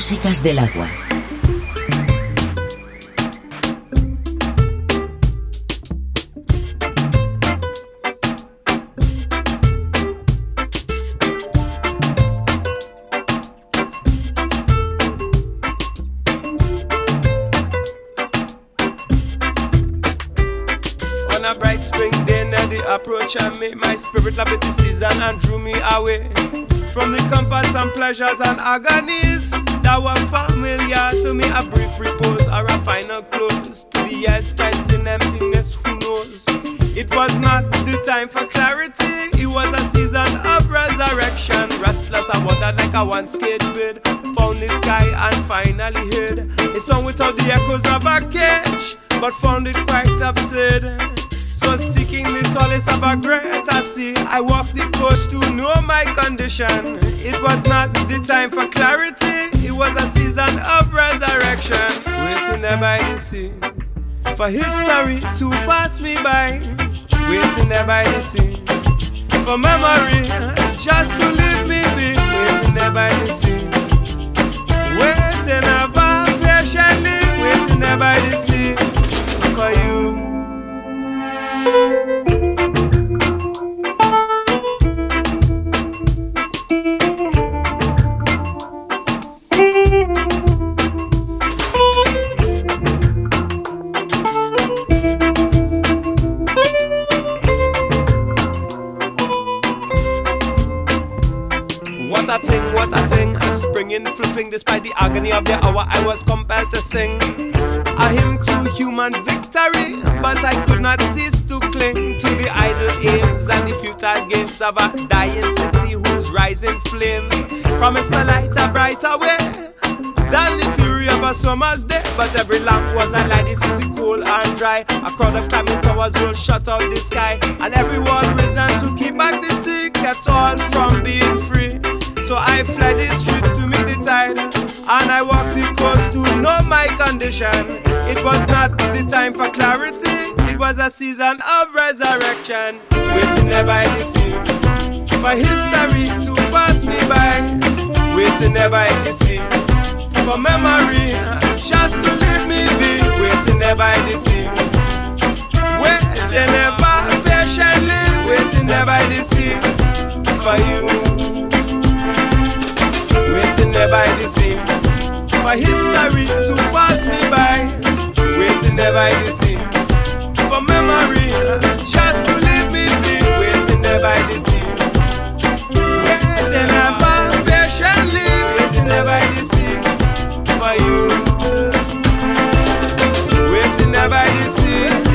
Músicas del agua. On a bright spring day, near the approach I made my spirit love the season and drew me away from the comforts and pleasures and agonies that were familiar to me. A brief repose or a final close to the years spent in emptiness. Who knows? It was not the time for clarity. It was a season of resurrection. Restless, I wandered like a one caged bird. Found the sky and finally heard a song without the echoes of a cage, but found it quite absurd. So seeking the solace of a greater sea, I walked the coast to know my condition. It was not the time for clarity, it was a season of resurrection. Waiting there by the sea, for history to pass me by. Waiting there by the sea, for memory just to leave me be. Waiting there by the sea, waiting about patiently, waiting there by the sea for you. Flipping despite the agony of the hour. I was compelled to sing a hymn to human victory, but I could not cease to cling to the idle aims and the futile games of a dying city whose rising flame promised a light a brighter way than the fury of a summer's day. But every lamp was a light, the city cool and dry. A crowd of climbing towers will shut out the sky, and everyone risen to keep back the sea, kept all from being free. So I fled the streets to meet the tide, and I walked the coast to know my condition. It was not the time for clarity, it was a season of resurrection. Waiting the sea, for history to pass me by. Waiting the sea, for memory just to leave me be. Waiting there by the sea, waiting there patiently, waiting there by the sea for you waiting there by the sea for history to pass me by. Waiting there by the sea for memory just to leave me be. Waiting there by the sea, waiting there patiently, waiting there by the sea for you. Waiting there by the sea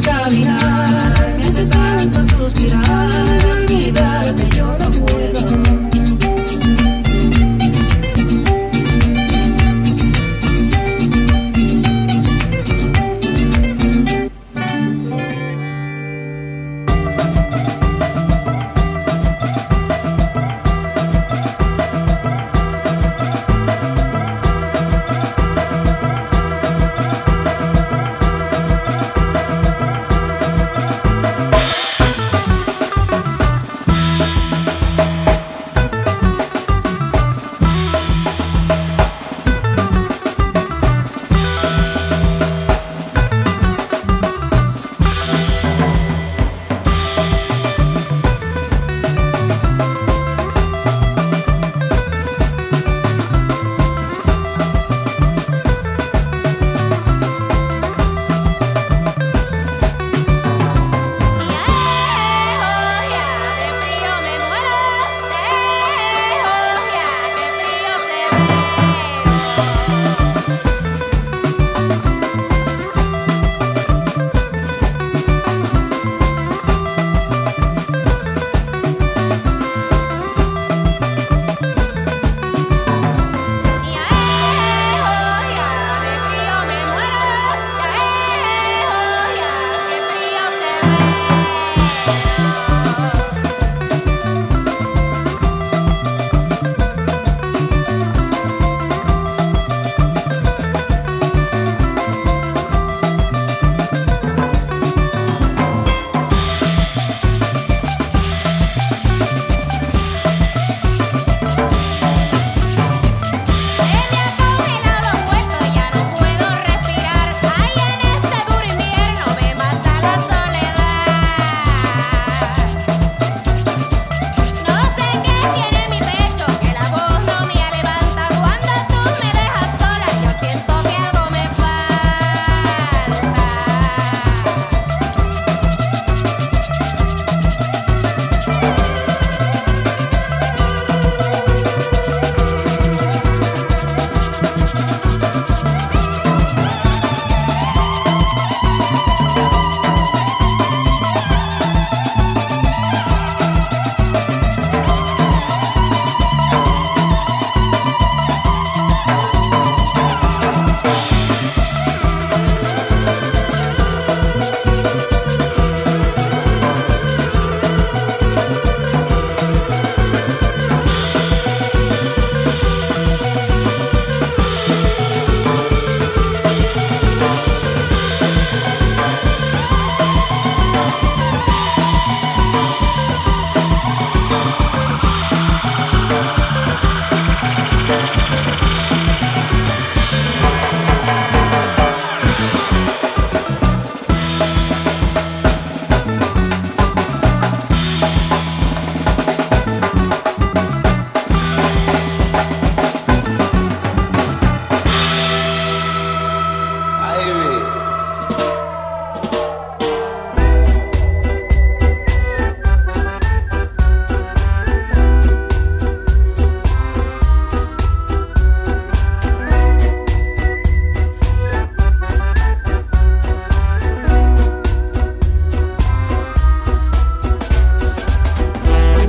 caminar.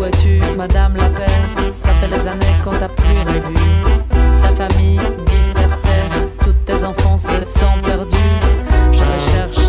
Où es-tu, Madame l'appelle Ça fait des années qu'on t'a plus revu. Ta famille dispersée, tous tes enfants se sont perdus. Je te cherche.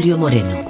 Julio Moreno.